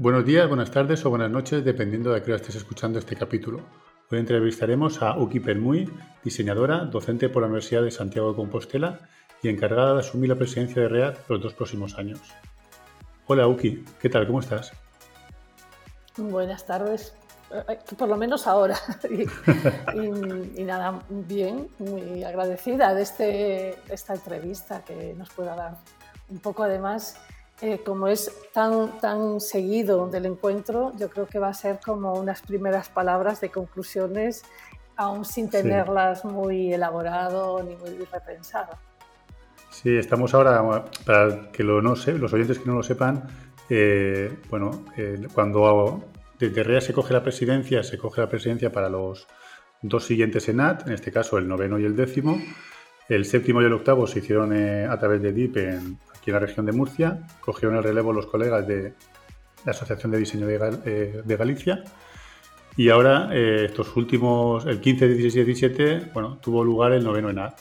Buenos días, buenas tardes o buenas noches, dependiendo de qué hora estés escuchando este capítulo. Hoy entrevistaremos a Uki Permuy, diseñadora, docente por la Universidad de Santiago de Compostela y encargada de asumir la presidencia de READ los dos próximos años. Hola Uki, ¿qué tal? ¿Cómo estás? Buenas tardes, eh, por lo menos ahora. y, nada, bien, muy agradecida de, este, esta entrevista que nos pueda dar un poco además eh, como es tan, tan seguido del encuentro, yo creo que va a ser como unas primeras palabras de conclusiones, aún sin tenerlas muy elaborado ni muy repensado. Sí, estamos ahora, para que lo no sé, los oyentes que no lo sepan, eh, bueno, eh, cuando desde REA se coge la presidencia, se coge la presidencia para los dos siguientes ENAT, en este caso el noveno y el décimo. El séptimo y el octavo se hicieron a través de DIP en, aquí en la región de Murcia. Cogieron el relevo los colegas de la Asociación de Diseño de, eh, Galicia. Y ahora, eh, estos últimos, el 15, 16 y 17, bueno, tuvo lugar el noveno ENAD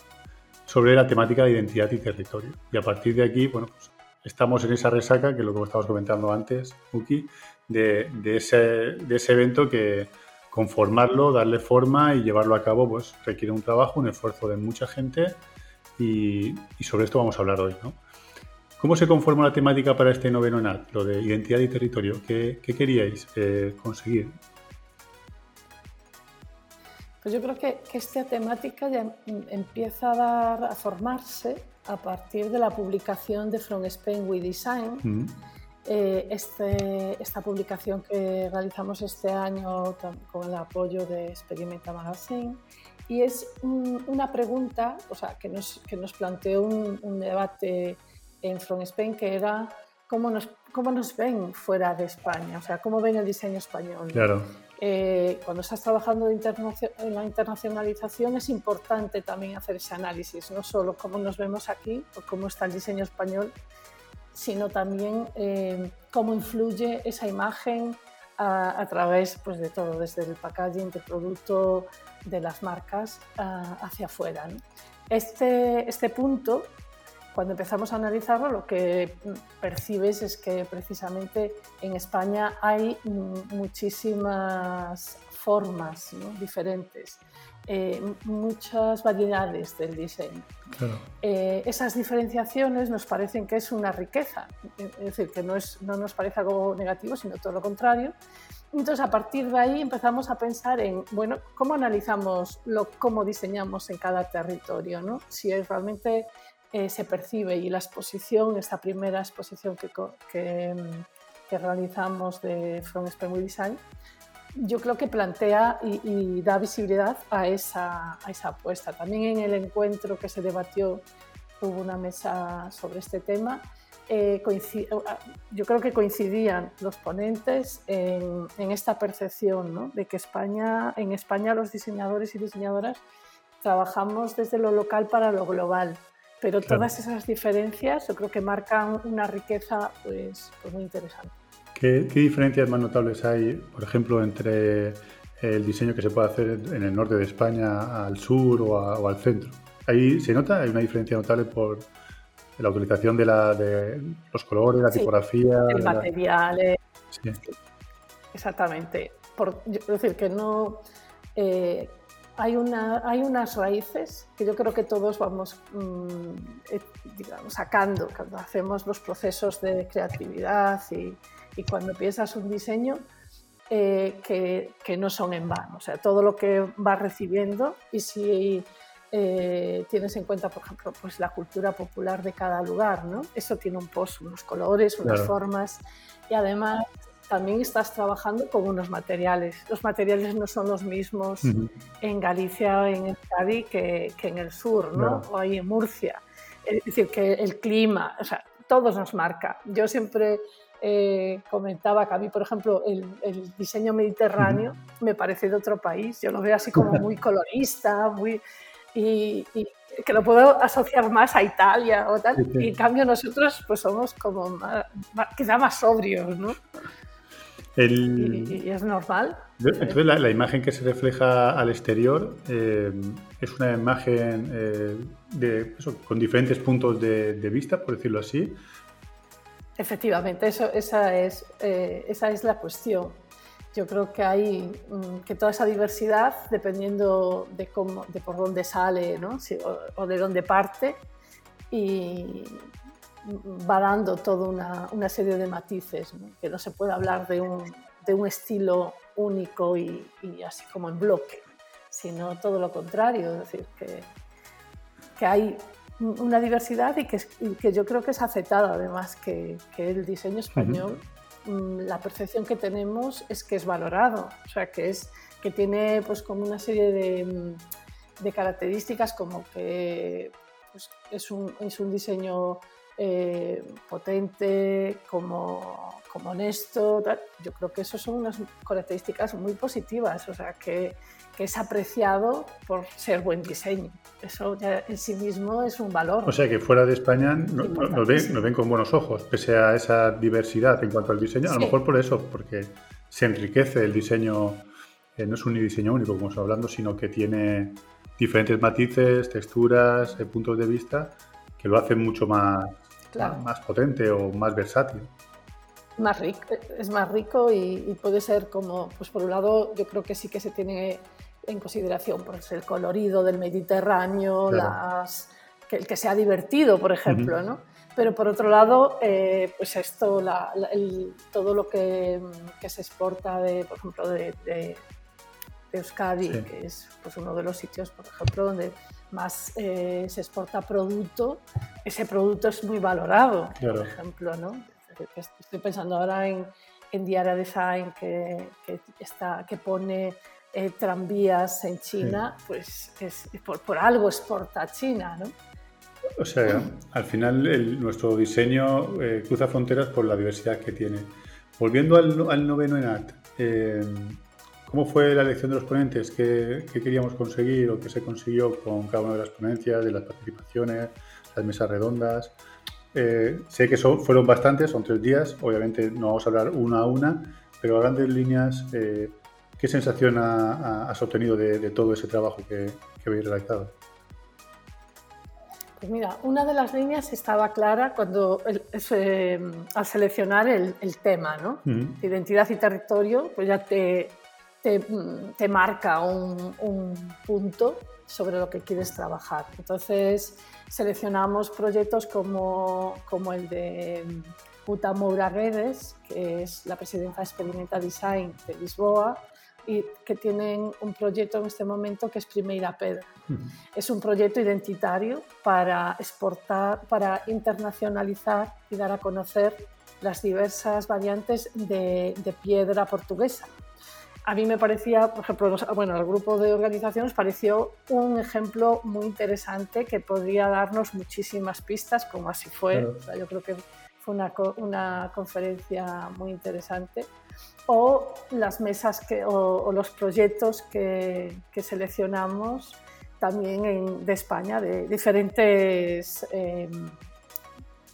sobre la temática de identidad y territorio. Y a partir de aquí, bueno, pues estamos en esa resaca, que es lo que estábamos comentando antes, Uki, de, de, ese, de ese evento que conformarlo, darle forma y llevarlo a cabo, pues requiere un trabajo, un esfuerzo de mucha gente y, y sobre esto vamos a hablar hoy, ¿no? ¿Cómo se conforma la temática para este noveno NAT, lo de identidad y territorio? ¿Qué, queríais eh, conseguir? Pues yo creo que, esta temática ya empieza a, dar, a formarse a partir de la publicación de From Spain We Design. Mm. Eh, este, esta publicación que realizamos este año con el apoyo de Experimenta Magazine y es una pregunta o sea, que, nos, que nos planteó un, un debate en From Spain, que era cómo nos, cómo nos ven fuera de España, o sea, cómo ven el diseño español. Claro. Eh, cuando estás trabajando en la internacionalización es importante también hacer ese análisis, no solo cómo nos vemos aquí o cómo está el diseño español, sino también eh, cómo influye esa imagen a, través pues, de todo, desde el packaging del producto, de las marcas hacia afuera. Este, este punto cuando empezamos a analizarlo, lo que percibes es que precisamente en España hay muchísimas formas diferentes, eh, muchas variedades del diseño. Eh, esas diferenciaciones nos parecen que es una riqueza, es decir, que no, es, no nos parece algo negativo, sino todo lo contrario. Entonces, a partir de ahí empezamos a pensar en, bueno, ¿cómo analizamos lo, cómo diseñamos en cada territorio? ¿no? Si es realmente eh, se percibe y la exposición, esta primera exposición que, que, que realizamos de From Spain Design, yo creo que plantea y, da visibilidad a esa, a esa apuesta. También en el encuentro que se debatió hubo una mesa sobre este tema. Eh, yo creo que coincidían los ponentes en, en esta percepción ¿no? de que España, en España los diseñadores y diseñadoras trabajamos desde lo local para lo global pero todas esas diferencias yo creo que marcan una riqueza pues, pues muy interesante. ¿Qué, diferencias más notables hay, por ejemplo, entre el diseño que se puede hacer en el norte de España al sur o, al centro? Ahí se nota, hay una diferencia notable por la utilización de, la, de los colores, la tipografía. El material. Eh, sí. Exactamente. Por, es decir, que no. Eh, hay, una, hay unas raíces que yo creo que todos vamos mm, eh, digamos, sacando cuando hacemos los procesos de creatividad y, y cuando piensas un diseño eh, que, que, no son en vano. O sea, todo lo que vas recibiendo y si eh, tienes en cuenta, por ejemplo, pues la cultura popular de cada lugar, ¿no? Eso tiene un post, unos colores, unas formas y además también estás trabajando con unos materiales. Los materiales no son los mismos en Galicia o en Euskadi que, que, en el sur, ¿no? O ahí en Murcia. Es decir, que el clima, o sea, todo nos marca. Yo siempre eh, comentaba que a mí, por ejemplo, el, el diseño mediterráneo me parece de otro país. Yo lo veo así como muy colorista, muy... Y, que lo puedo asociar más a Italia o tal. Y en cambio nosotros pues somos como más, quizá más sobrios, ¿no? ¿Y, es normal? Entonces, la, imagen que se refleja al exterior eh, es una imagen eh, de, con diferentes puntos de, vista, por decirlo así. Efectivamente, eso, esa, es, eh, esa es la cuestión. Yo creo que hay mm, que toda esa diversidad, dependiendo de, cómo, de por dónde sale ¿no? o, de dónde parte, y va dando toda una, una serie de matices, que no se puede hablar de un, de un estilo único y, y, así como en bloque, sino todo lo contrario, es decir, que, que hay una diversidad y que, que, yo creo que es aceptada además que, que el diseño español, mm, la percepción que tenemos es que es valorado, o sea, que, es, que tiene pues como una serie de, de características como que pues, es, un, es, un, diseño eh, potente, como, como honesto, yo creo que eso son unas características muy positivas, o sea, que, que es apreciado por ser buen diseño. Eso ya en sí mismo es un valor. O sea que fuera de España nos no ven, no ven, con buenos ojos, pese a esa diversidad en cuanto al diseño. A lo mejor por eso, porque se enriquece el diseño, eh, no es un diseño único, como estamos hablando, sino que tiene diferentes matices, texturas, eh, puntos de vista, que lo hacen mucho más, más, más, potente o más versátil. Más rico, es más rico y, y puede ser como, pues por un lado, yo creo que sí que se tiene en consideración pues, el colorido del Mediterráneo, las, que, el que sea divertido, por ejemplo, ¿no? Pero por otro lado, eh, pues esto, la, la, el, todo lo que, que, se exporta, de, por ejemplo, de, de, de Euskadi, sí. que es pues, uno de los sitios, por ejemplo, donde más eh, se exporta producto, ese producto es muy valorado, claro. por ejemplo, ¿no? Estoy pensando ahora en, en Diaria Design, que, que, está, que pone eh, tranvías en China, sí. pues es, por, por, algo exporta a China, ¿no? O sea, al final el, nuestro diseño eh, cruza fronteras por la diversidad que tiene. Volviendo al, al noveno ENAT, eh, ¿cómo fue la elección de los ponentes? ¿Qué, ¿Qué, queríamos conseguir o qué se consiguió con cada una de las ponencias, de las participaciones, las mesas redondas? Eh, sé que son, fueron bastantes, son tres días, obviamente no vamos a hablar una a una, pero a grandes líneas, eh, ¿Qué sensación ha, ha, has obtenido de, de, todo ese trabajo que, que habéis realizado? Pues mira, una de las líneas estaba clara cuando el, ese, al seleccionar el, el tema, ¿no? Uh -huh. Identidad y territorio, pues ya te, te, te marca un, un, punto sobre lo que quieres trabajar. Entonces seleccionamos proyectos como, como el de Uta Moura Redes, que es la presidenta de Experimenta Design de Lisboa, y que tienen un proyecto en este momento que es Primeira Pedra. Uh -huh. Es un proyecto identitario para exportar, para internacionalizar y dar a conocer las diversas variantes de, de piedra portuguesa. A mí me parecía, por ejemplo, bueno, al grupo de organizaciones pareció un ejemplo muy interesante que podría darnos muchísimas pistas, como así fue. Claro. O sea, yo creo que fue una, una conferencia muy interesante o las mesas que, o, o los proyectos que, que, seleccionamos también en, de España, de diferentes, eh,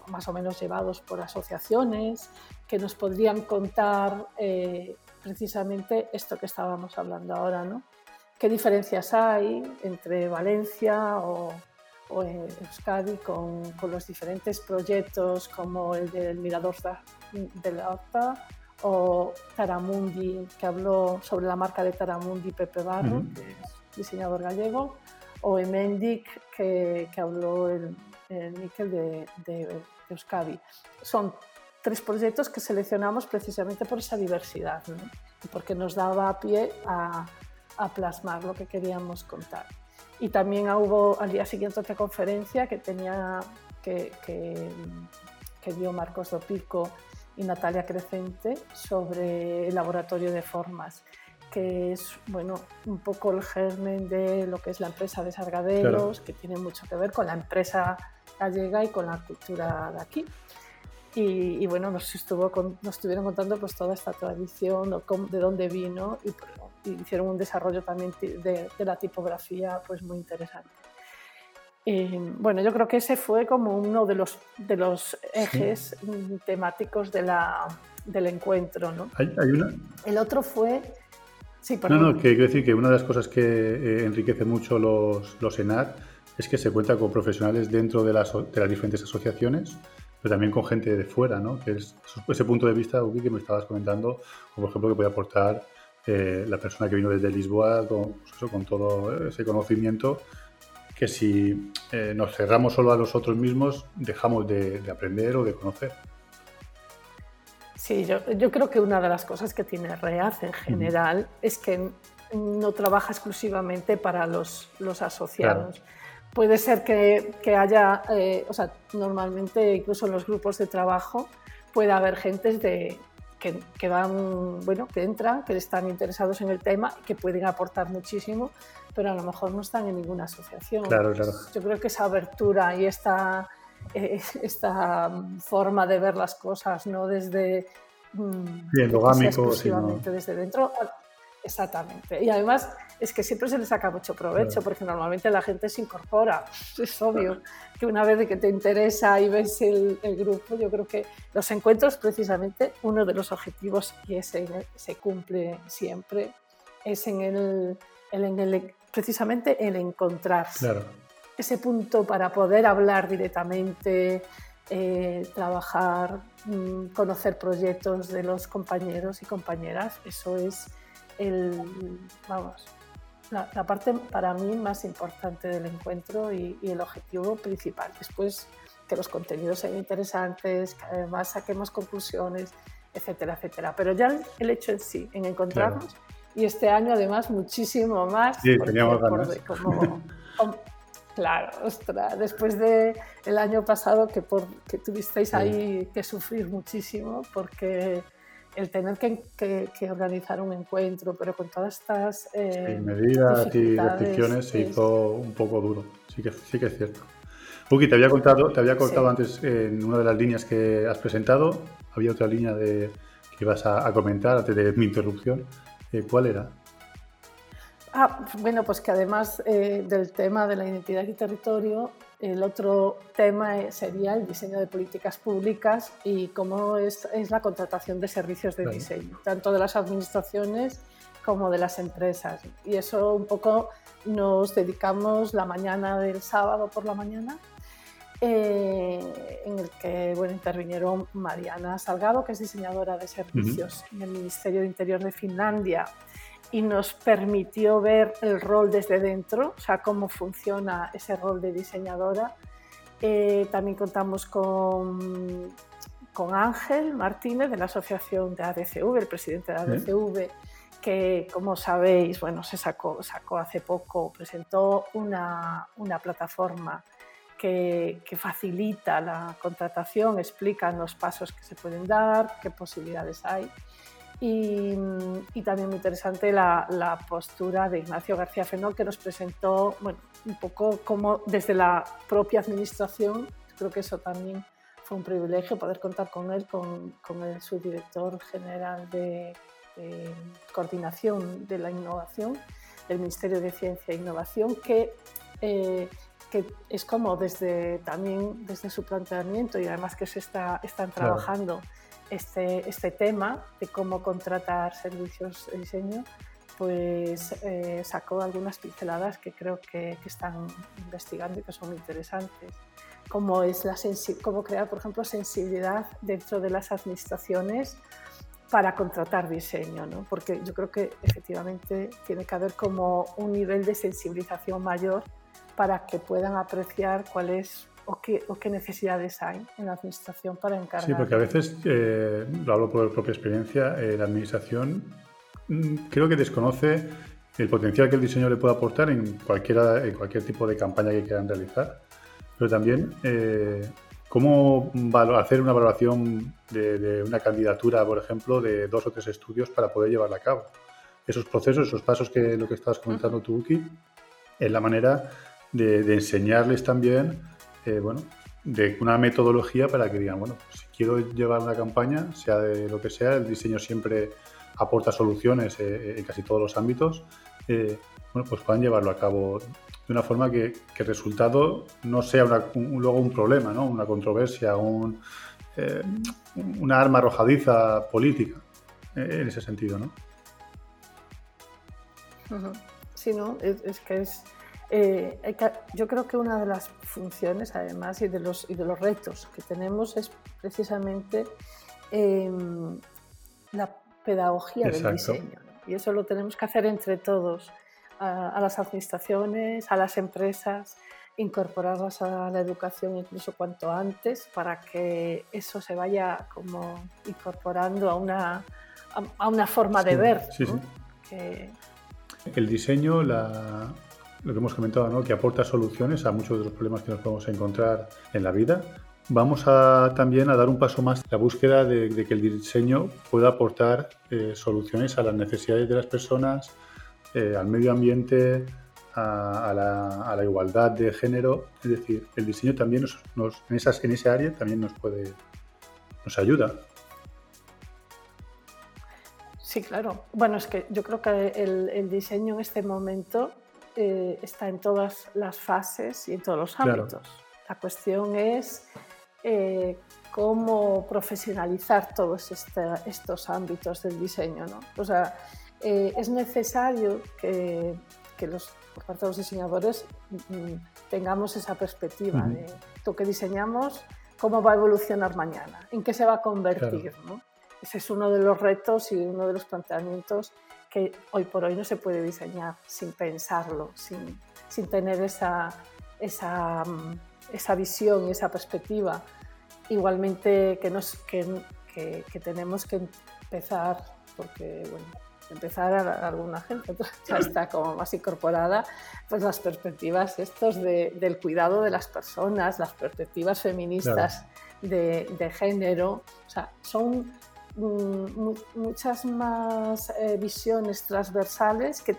más o menos llevados por asociaciones, que nos podrían contar eh, precisamente esto que estábamos hablando ahora, ¿no? ¿Qué diferencias hay entre Valencia o, o Euskadi con, con, los diferentes proyectos como el del Mirador de la Horta o Taramundi, que habló sobre la marca de Taramundi Pepe Barro, -huh. que es diseñador gallego, o Emendic, que, que habló el, el de, de, Euskadi. Son tres proyectos que seleccionamos precisamente por esa diversidad, ¿no? porque nos daba pie a, a plasmar lo que queríamos contar. Y también hubo al día siguiente otra conferencia que tenía que, que, que dio Marcos Dopico y Natalia Crecente sobre el laboratorio de formas, que es bueno, un poco el germen de lo que es la empresa de Sargaderos, claro. que tiene mucho que ver con la empresa gallega y con la cultura de aquí. Y, y bueno, nos, estuvo con, nos estuvieron contando pues toda esta tradición, de dónde vino y, y hicieron un desarrollo también de, de la tipografía pues muy interesante. Y, bueno, yo creo que ese fue como uno de los, de los ejes sí. temáticos de la, del encuentro. ¿no? ¿Hay, hay una? El otro fue... Sí, no, no, que quiero decir que una de las cosas que eh, enriquece mucho los, los ENAD es que se cuenta con profesionales dentro de las, de las diferentes asociaciones, pero también con gente de fuera, ¿no? Que es ese punto de vista, que me estabas comentando, como por ejemplo que puede aportar eh, la persona que vino desde Lisboa con, pues con todo ese conocimiento que si eh, nos cerramos solo a nosotros mismos, dejamos de, aprender o de conocer. Sí, yo, yo, creo que una de las cosas que tiene REAZ en general es que no trabaja exclusivamente para los, los asociados. Puede ser que, que haya, eh, o sea, normalmente incluso en los grupos de trabajo puede haber gentes de, que, que, van, bueno, que entran, que están interesados en el tema, que pueden aportar muchísimo, pero a lo mejor no están en ninguna asociación. Claro, claro. Yo creo que esa abertura y esta, eh, esta forma de ver las cosas, no desde... Mm, endogámico, exclusivamente desde dentro, Exactamente. Y además es que siempre se le saca mucho provecho, porque normalmente la gente se incorpora. Es obvio que una vez que te interesa y ves el, grupo, yo creo que los encuentros, precisamente, uno de los objetivos, y ese se cumple siempre, es en el, en el precisamente el encontrar ese punto para poder hablar directamente, eh, trabajar, mm, conocer proyectos de los compañeros y compañeras. Eso es el, vamos, la, parte para mí más importante del encuentro y, el objetivo principal. Después que los contenidos sean interesantes, que además saquemos conclusiones, etcétera, etcétera. Pero ya el hecho en sí, en encontrarnos, y este año además muchísimo más. Sí, teníamos ganas. claro, ostras, después del el año pasado que, por, que tuvisteis ahí que sufrir muchísimo porque el tener que, organizar un encuentro, pero con todas estas eh, medidas y restricciones se hizo un poco duro. Sí que, sí que es cierto. Puki, te había contado, te había cortado antes en una de las líneas que has presentado. Había otra línea de, que ibas a, comentar antes de mi interrupción. Eh, ¿Cuál era? Ah, bueno, pues que además eh, del tema de la identidad y territorio, el otro tema sería el diseño de políticas públicas y cómo es, la contratación de servicios de diseño, tanto de las administraciones como de las empresas. Y eso un poco nos dedicamos la mañana del sábado por la mañana, eh, en el que bueno, intervinieron Mariana Salgado, que es diseñadora de servicios en el Ministerio de Interior de Finlandia, y nos permitió ver el rol desde dentro, o sea, cómo funciona ese rol de diseñadora. Eh, también contamos con, con Ángel Martínez de la Asociación de ADCV, el presidente de ADCV, que como sabéis, bueno, se sacó, sacó hace poco, presentó una, una plataforma que, que, facilita la contratación, explica los pasos que se pueden dar, qué posibilidades hay. Y, también muy interesante la, postura de Ignacio García Fenol, que nos presentó bueno, un poco como desde la propia administración, creo que eso también fue un privilegio poder contar con él, con, con el subdirector general de, coordinación de la innovación del Ministerio de Ciencia e Innovación, que, eh, que es como desde también desde su planteamiento y además que se está, están trabajando este, este tema de cómo contratar servicios de diseño, pues eh, sacó algunas pinceladas que creo que, están investigando y que son interesantes. Como es la cómo crear, por ejemplo, sensibilidad dentro de las administraciones para contratar diseño, ¿no? porque yo creo que efectivamente tiene que haber como un nivel de sensibilización mayor para que puedan apreciar cuál es o qué, o qué necesidades hay en la administración para encargar. Sí, porque a veces, eh, lo hablo por propia experiencia, eh, la administración mm, creo que desconoce el potencial que el diseño le puede aportar en, cualquiera, en cualquier tipo de campaña que quieran realizar, pero también eh, cómo hacer una valoración de, una candidatura, por ejemplo, de dos o tres estudios para poder llevarla a cabo. Esos procesos, esos pasos que lo que estabas comentando tú, Uki, es la manera de, de enseñarles también eh, bueno, de una metodología para que digan, bueno, si quiero llevar una campaña, sea de lo que sea, el diseño siempre aporta soluciones eh, en casi todos los ámbitos, eh, bueno, pues puedan llevarlo a cabo de una forma que, el resultado no sea luego un problema, ¿no? una controversia, un, una arma arrojadiza política, en ese sentido, ¿no? Sí, ¿no? es que es Eh, yo creo que una de las funciones, además, y de los, y de los retos que tenemos es precisamente em, la pedagogía del diseño. Y eso lo tenemos que hacer entre todos, a, las administraciones, a las empresas, incorporarlas a la educación incluso cuanto antes para que eso se vaya como incorporando a una, a, una forma de ver. El diseño, la, lo que hemos comentado, ¿no? que aporta soluciones a muchos de los problemas que nos podemos encontrar en la vida. Vamos a, también a dar un paso más la búsqueda de, que el diseño pueda aportar eh, soluciones a las necesidades de las personas, eh, al medio ambiente, a, la, igualdad de género. Es decir, el diseño también nos, en, esas, en ese área también nos puede, nos ayuda. Sí, claro. Bueno, es que yo creo que el, diseño en este momento eh, está en todas las fases y en todos los ámbitos. La cuestión es eh, cómo profesionalizar todos este, estos ámbitos del diseño. ¿no? O sea, eh, es necesario que, que, los, por parte de los diseñadores mm, tengamos esa perspectiva de lo que diseñamos, cómo va a evolucionar mañana, en qué se va a convertir. ¿no? Ese es uno de los retos y uno de los planteamientos que hoy por hoy no se puede diseñar sin pensarlo, sin, sin tener esa, esa, mm, esa, visión y esa perspectiva. Igualmente que, nos, que, que, tenemos que empezar, porque bueno, empezar a, alguna gente ya está como más incorporada, pues las perspectivas estos de, del cuidado de las personas, las perspectivas feministas de, de, género, o sea, son muchas más eh, visiones transversales que,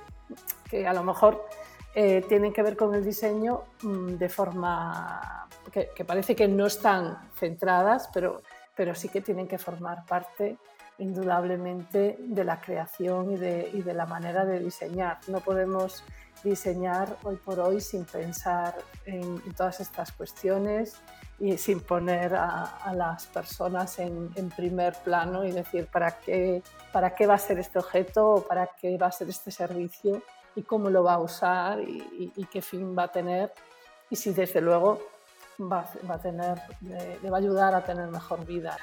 que, a lo mejor eh, tienen que ver con el diseño mm, de forma que, que, parece que no están centradas, pero, pero sí que tienen que formar parte indudablemente de la creación y de, y de la manera de diseñar. No podemos diseñar hoy por hoy sin pensar en, todas estas cuestiones y sin poner a, las personas en, primer plano y decir para qué, para qué va a ser este objeto o para qué va a ser este servicio y cómo lo va a usar y, qué fin va a tener y si desde luego va, a tener, le va a ayudar a tener mejor vida.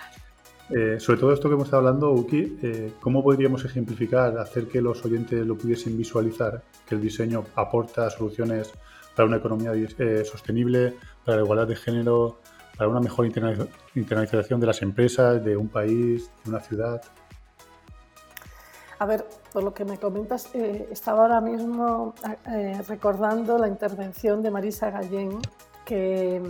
Eh, sobre todo esto que hemos estado hablando, Uki, eh, ¿cómo podríamos ejemplificar, hacer que los oyentes lo pudiesen visualizar, que el diseño aporta soluciones para una economía eh, sostenible, para la igualdad de género, para una mejor internacionalización de las empresas, de un país, de una ciudad? A ver, por lo que me comentas, estaba ahora mismo recordando la intervención de Marisa Gallén que,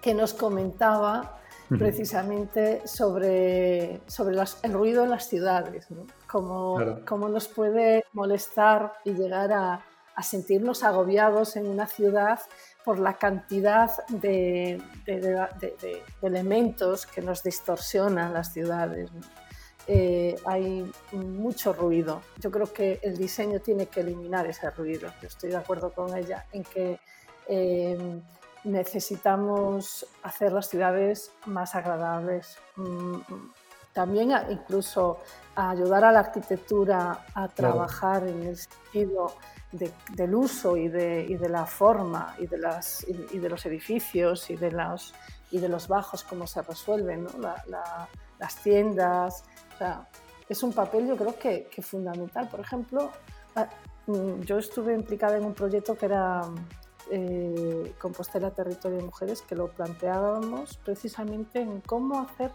que nos comentaba precisamente sobre, sobre el ruido en las ciudades, ¿no? cómo, nos puede molestar y llegar a, a, sentirnos agobiados en una ciudad por la cantidad de, elementos que nos distorsionan las ciudades. Eh, hay mucho ruido. Yo creo que el diseño tiene que eliminar ese ruido. Yo estoy de acuerdo con ella en que eh, necesitamos hacer las ciudades más agradables. También incluso ayudar a la arquitectura a trabajar en el sentido del uso y de, la forma y de, las, y, de los edificios y de los, y de los bajos, cómo se resuelven, las tiendas. es un papel yo creo que, que fundamental. Por ejemplo, mm, yo estuve implicada en un proyecto que era eh, Compostela Territorio de Mujeres que lo planteábamos precisamente en cómo hacer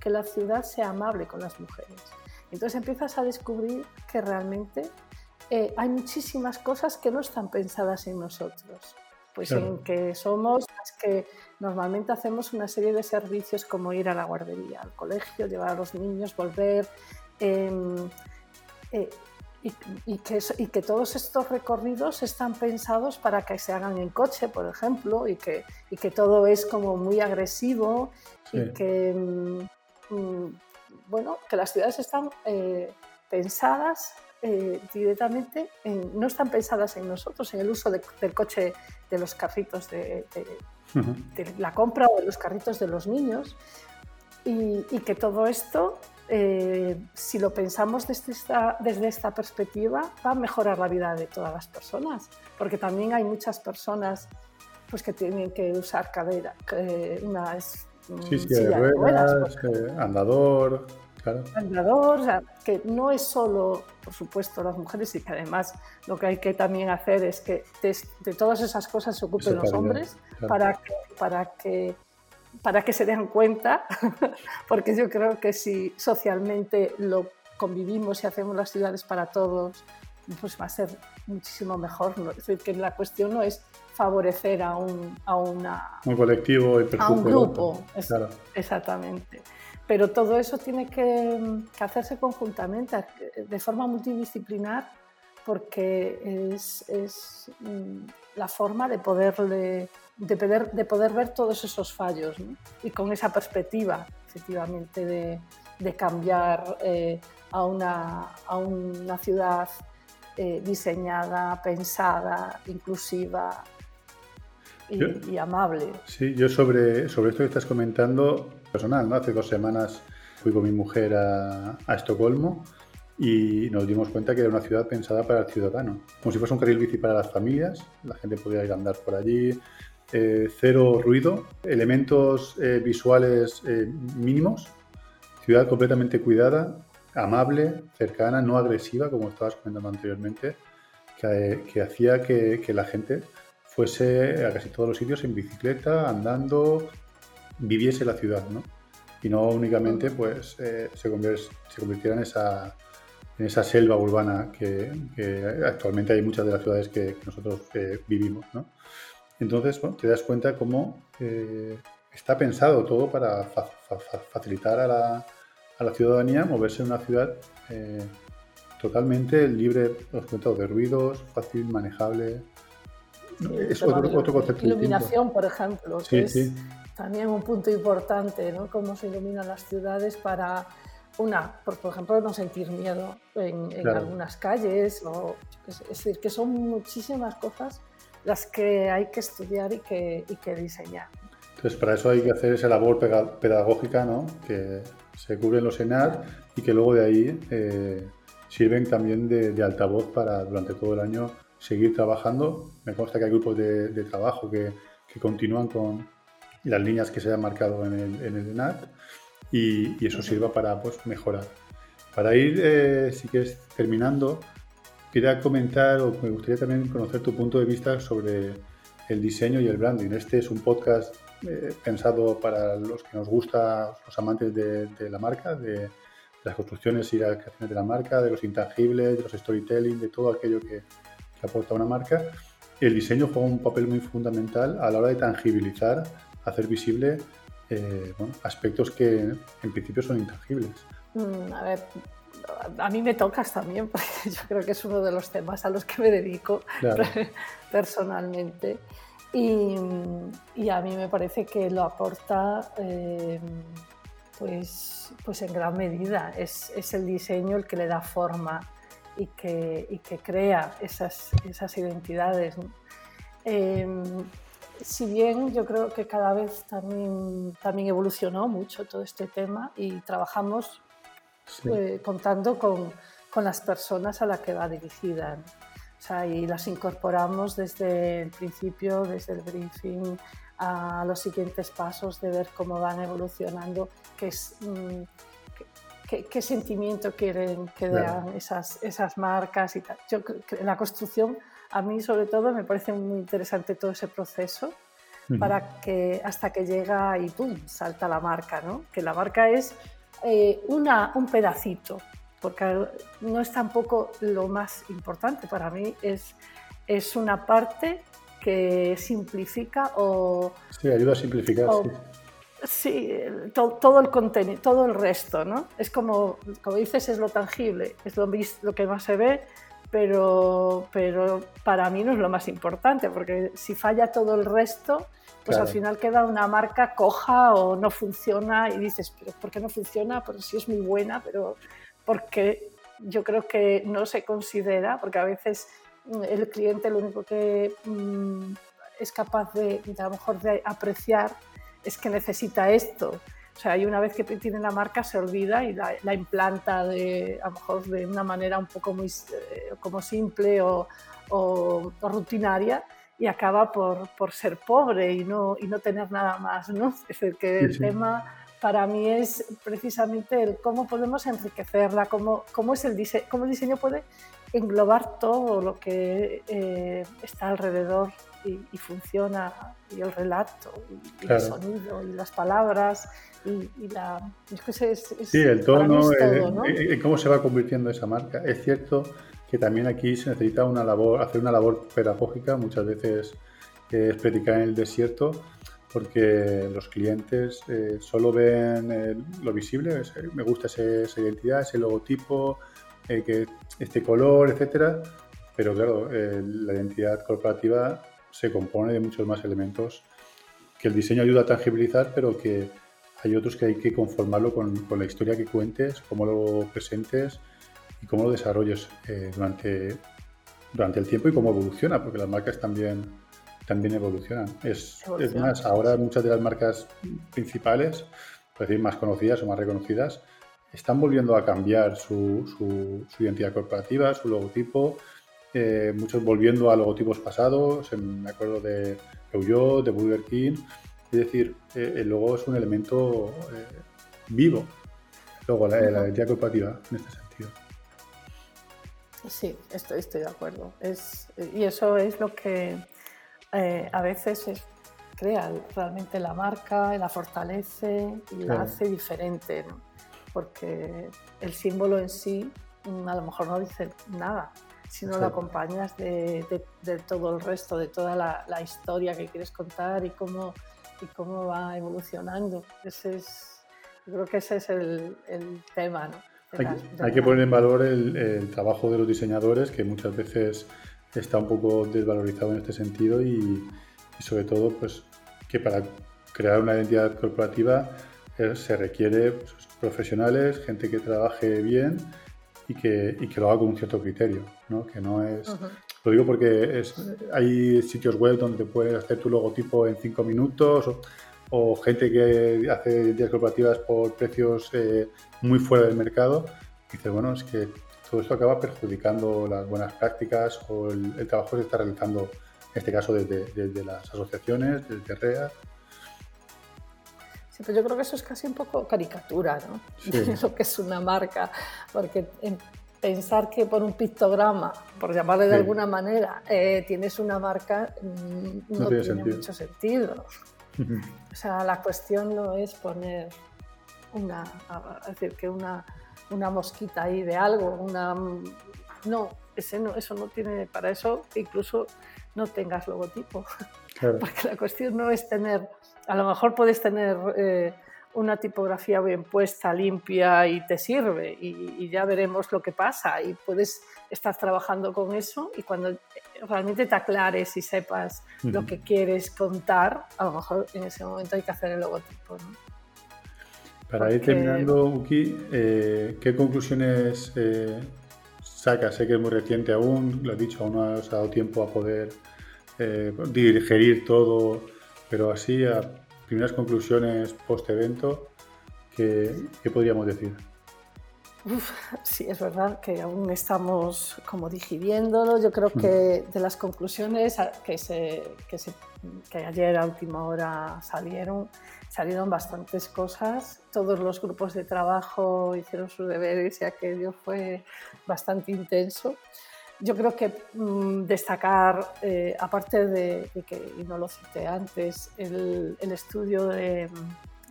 que la ciudad sea amable con las mujeres. Entonces empiezas a descubrir que realmente eh, hay muchísimas cosas que no están pensadas en nosotros. Pues en que somos las que normalmente hacemos una serie de servicios como ir a la guardería, al colegio, llevar a los niños, volver. Em, eh, y, que, y, que, todos estos recorridos están pensados para que se hagan en coche, por ejemplo, y que, y que todo es como muy agresivo y que, mm, bueno, que las ciudades están eh, pensadas eh, directamente, no están pensadas en nosotros, en el uso del coche, de los carritos de, de, la compra o de los carritos de los niños, y, y que todo esto eh, si lo pensamos desde esta, desde esta perspectiva, va a mejorar la vida de todas las personas, porque también hay muchas personas pues, que tienen que usar cadera, una sí, silla de ruedas, eh, andador, claro. Andador, o sea, que no es solo, por supuesto, las mujeres y que además lo que hay que también hacer es que de, todas esas cosas se ocupen los hombres para que, para que para que se den cuenta, porque yo creo que si socialmente lo convivimos y hacemos las ciudades para todos, pues va a ser muchísimo mejor. Es decir, que la cuestión no es favorecer a un, a una, un colectivo y a un grupo. Exactamente. Pero todo eso tiene que, hacerse conjuntamente, de forma multidisciplinar, porque es, es mm, la forma de poderle de poder, de poder ver todos esos fallos y con esa perspectiva, efectivamente, de, de cambiar eh, a, una, a, una, ciudad eh, diseñada, pensada, inclusiva y, amable. Sí, yo sobre, sobre esto que estás comentando, personal, ¿no? hace dos semanas fui con mi mujer a, a Estocolmo y nos dimos cuenta que era una ciudad pensada para el ciudadano, como si fuese un carril bici para las familias, la gente podía ir a andar por allí, eh, cero ruido, elementos eh, visuales eh, mínimos, ciudad completamente cuidada, amable, cercana, no agresiva, como estabas comentando anteriormente, que, hacía que, la gente fuese a casi todos los sitios en bicicleta, andando, viviese la ciudad, ¿no? Y no únicamente pues, se, convirtiera en esa, en esa selva urbana que, actualmente hay muchas de las ciudades que, nosotros vivimos, ¿no? Entonces, bueno, te das cuenta cómo eh, está pensado todo para facilitar a la, a la, ciudadanía moverse en una ciudad eh, totalmente libre, de ruidos, fácil, manejable. es otro, concepto. Iluminación, por ejemplo, que es también un punto importante, ¿no? Cómo se iluminan las ciudades para una, por, ejemplo, no sentir miedo en, algunas calles, o, es decir, que son muchísimas cosas las que hay que estudiar y que, y que diseñar. Entonces, para eso hay que hacer esa labor pedagógica, ¿no? que se cubren los ENAR y que luego de ahí eh, sirven también de, altavoz para durante todo el año seguir trabajando. Me consta que hay grupos de, trabajo que, que, continúan con las líneas que se han marcado en el, en el ENAR y, y, eso sirva para pues, mejorar. Para ir, eh, si quieres, terminando, quería comentar o me gustaría también conocer tu punto de vista sobre el diseño y el branding. Este es un podcast eh, pensado para los que nos gusta, los amantes de, la marca, de, las construcciones y las creaciones de la marca, de los intangibles, de los storytelling, de todo aquello que, aporta una marca. El diseño juega un papel muy fundamental a la hora de tangibilizar, hacer visible eh, aspectos que en principio son intangibles. Mm, a ver, a mí me tocas también, porque yo creo que es uno de los temas a los que me dedico personalmente. Y, a mí me parece que lo aporta eh, pues, pues en gran medida. Es, el diseño el que le da forma y que, que crea esas, esas identidades. Em, si bien yo creo que cada vez también, también evolucionó mucho todo este tema y trabajamos eh, contando con, con, las personas a las que va dirigida. O sea, y las incorporamos desde el principio, desde el briefing, a los siguientes pasos de ver cómo van evolucionando, qué, es, mm, qué, qué, sentimiento quieren que den esas, esas marcas y tal. Yo en la construcción, a mí sobre todo me parece muy interesante todo ese proceso para que hasta que llega y ¡pum! salta la marca, ¿no? Que la marca es eh, una, un pedacito, porque no es tampoco lo más importante para mí, es, es una parte que simplifica o... Sí, ayuda a simplificar. sí, todo el contenido, todo el resto, ¿no? Es como, como dices, es lo tangible, es lo, lo que más se ve, pero, pero para mí no es lo más importante, porque si falla todo el resto, pues al final queda una marca coja o no funciona y dices, pero ¿por qué no funciona? Pues sí es muy buena, pero porque yo creo que no se considera, porque a veces mm, el cliente lo único que mm, es capaz de, a lo mejor de apreciar es que necesita esto, O sea, hay una vez que tiene la marca se olvida y la, implanta de, a lo mejor de una manera un poco muy eh, como simple o, o, rutinaria y acaba por, por, ser pobre y no, y no tener nada más, ¿no? Es decir, que el tema para mí es precisamente el cómo podemos enriquecerla, cómo, cómo, es el diseño, cómo el diseño puede englobar todo lo que eh, está alrededor y, funciona, y el relato, y, el sonido, y las palabras, y, la... sí, el tono, eh, eh, cómo se va convirtiendo esa marca. Es cierto que también aquí se necesita una labor, hacer una labor pedagógica, muchas veces es predicar en el desierto, porque los clientes solo ven lo visible, me gusta esa identidad, ese logotipo, que este color, etcétera. Pero claro, la identidad corporativa se compone de muchos más elementos que el diseño ayuda a tangibilizar, pero que hay otros que hay que conformarlo con, con la historia que cuentes, cómo lo presentes y cómo lo desarrolles eh, durante, durante el tiempo y cómo evoluciona, porque las marcas también, también evolucionan. Es, es más, ahora muchas de las marcas principales, es decir, más conocidas o más reconocidas, están volviendo a cambiar su, su, identidad corporativa, su logotipo, eh, muchos volviendo a logotipos pasados, me acuerdo de Peugeot, de Burger King, es decir, eh, el logo es un elemento eh, vivo, luego la, identidad corporativa en este sentido. Sí, estoy, estoy de acuerdo. Es, y eso es lo que a veces crea realmente la marca, la fortalece y la hace diferente. ¿no? porque el símbolo en sí mm, a lo mejor no dice nada, si no lo acompañas de, todo el resto, de toda la, historia que quieres contar y cómo, y cómo va evolucionando. Ese es, yo creo que ese es el, tema. ¿no? Hay, que poner en valor el, trabajo de los diseñadores, que muchas veces está un poco desvalorizado en este sentido y, y sobre todo pues, que para crear una identidad corporativa eh, se requiere pues, profesionales, gente que trabaje bien y que, y que lo haga con un cierto criterio, ¿no? Que no es... Lo digo porque es, hay sitios web donde puedes hacer tu logotipo en cinco minutos o, gente que hace identidades corporativas por precios eh, muy fuera del mercado. Y dices, bueno, es que todo esto acaba perjudicando las buenas prácticas o el, trabajo que se está realizando, en este caso desde, desde las asociaciones, desde REA. Pues yo creo que eso es casi un poco caricatura, ¿no? lo que es una marca, porque pensar que por un pictograma, por llamarle de alguna manera, eh, tienes una marca mm, no, tiene, mucho sentido. o sea, la cuestión no es poner una, es decir, que una, una mosquita ahí de algo, una... No, ese no, eso no tiene, para eso incluso no tengas logotipo. Porque la cuestión no es tener a lo mejor puedes tener eh, una tipografía bien puesta, limpia y te sirve y, ya veremos lo que pasa y puedes estar trabajando con eso y cuando realmente te aclares y sepas lo que quieres contar, a lo mejor en ese momento hay que hacer el logotipo. Para ir terminando, Uki, eh, ¿qué conclusiones eh, sacas? Sé que es muy reciente aún, lo he dicho, aún no has dado tiempo a poder digerir todo pero así, a primeras conclusiones post-evento, ¿qué, podríamos decir? Sí, es verdad que aún estamos como digiriéndolo. Yo creo que de las conclusiones que, se, que, se, que ayer a última hora salieron, salieron bastantes cosas. Todos los grupos de trabajo hicieron sus deberes y aquello fue bastante intenso yo creo que mm, destacar, eh, aparte de, que, y no lo cité antes, el, estudio de,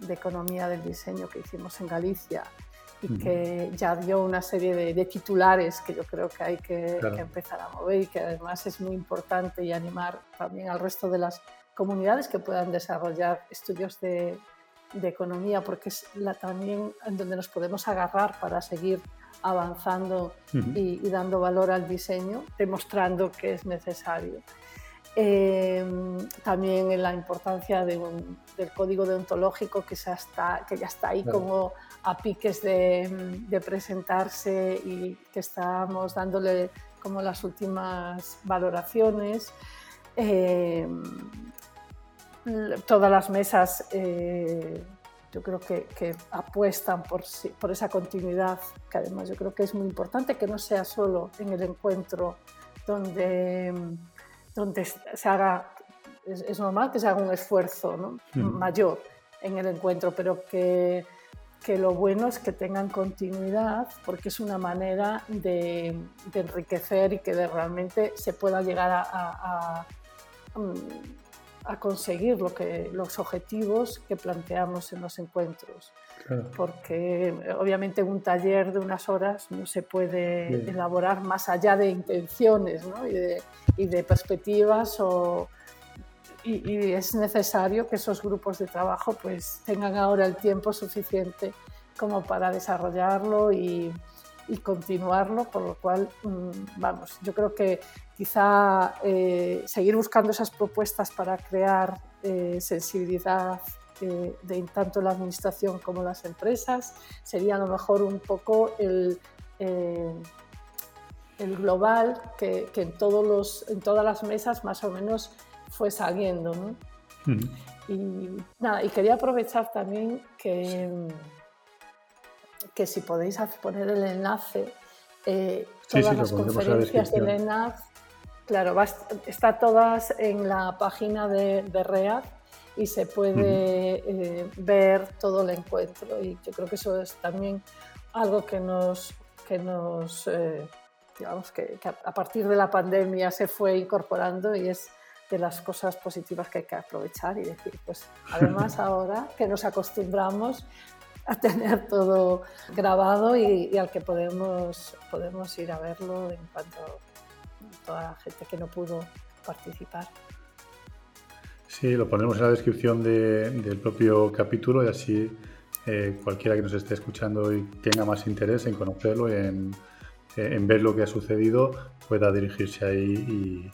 economía del diseño que hicimos en Galicia y que ya dio una serie de, titulares que yo creo que hay que, empezar a mover y que además es muy importante y animar también al resto de las comunidades que puedan desarrollar estudios de, economía porque es la, también en donde nos podemos agarrar para seguir avanzando y, dando valor al diseño, demostrando que es necesario. Eh, también en la importancia del código deontológico que ya está, que ya está ahí como a piques de, presentarse y que estamos dándole como las últimas valoraciones. Eh, todas las mesas eh, yo creo que, apuestan por, por esa continuidad, que además yo creo que es muy importante que no sea solo en el encuentro donde, donde se haga, es, normal que se haga un esfuerzo mayor en el encuentro, pero que, que, lo bueno es que tengan continuidad porque es una manera de, enriquecer y que realmente se pueda llegar a, a conseguir lo que, los objetivos que planteamos en los encuentros. Porque obviamente un taller de unas horas no se puede elaborar más allá de intenciones y, de, perspectivas o, y, es necesario que esos grupos de trabajo pues tengan ahora el tiempo suficiente como para desarrollarlo y, continuarlo, por lo cual, mm, vamos, yo creo que quizá eh, seguir buscando esas propuestas para crear eh, sensibilidad eh, de tanto la administración como las empresas sería a lo mejor un poco el, el global que, en, todos los, en todas las mesas más o menos fue saliendo. Y, nada, y quería aprovechar también que que si podéis poner el enlace, eh, todas las conferencias del ENAF, claro, está todas en la página de, de READ y se puede eh, ver todo el encuentro. Y yo creo que eso es también algo que nos, que nos eh, digamos, que, que, a partir de la pandemia se fue incorporando y es de las cosas positivas que hay que aprovechar y decir, pues además ahora que nos acostumbramos a tener todo grabado y, al que podemos, podemos ir a verlo en cuanto a toda la gente que no pudo participar. Sí, lo ponemos en la descripción del propio capítulo y así eh, cualquiera que nos esté escuchando y tenga más interés en conocerlo, en, en ver lo que ha sucedido, pueda dirigirse ahí y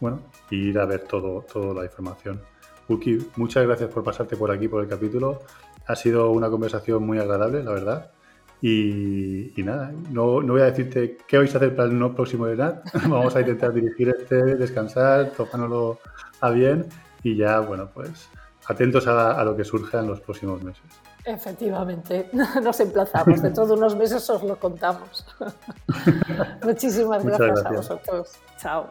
bueno, ir a ver todo, toda la información. Uki, muchas gracias por pasarte por aquí por el capítulo. Ha sido una conversación muy agradable, la verdad. Y, nada, no, no, voy a decirte qué vais a hacer para el próximo edad. Vamos a intentar dirigir este, descansar, tocándolo a bien y ya, bueno, pues atentos a, lo que surja en los próximos meses. Efectivamente, nos emplazamos. Dentro de unos meses os lo contamos. Muchísimas gracias, gracias a vosotros. Chao.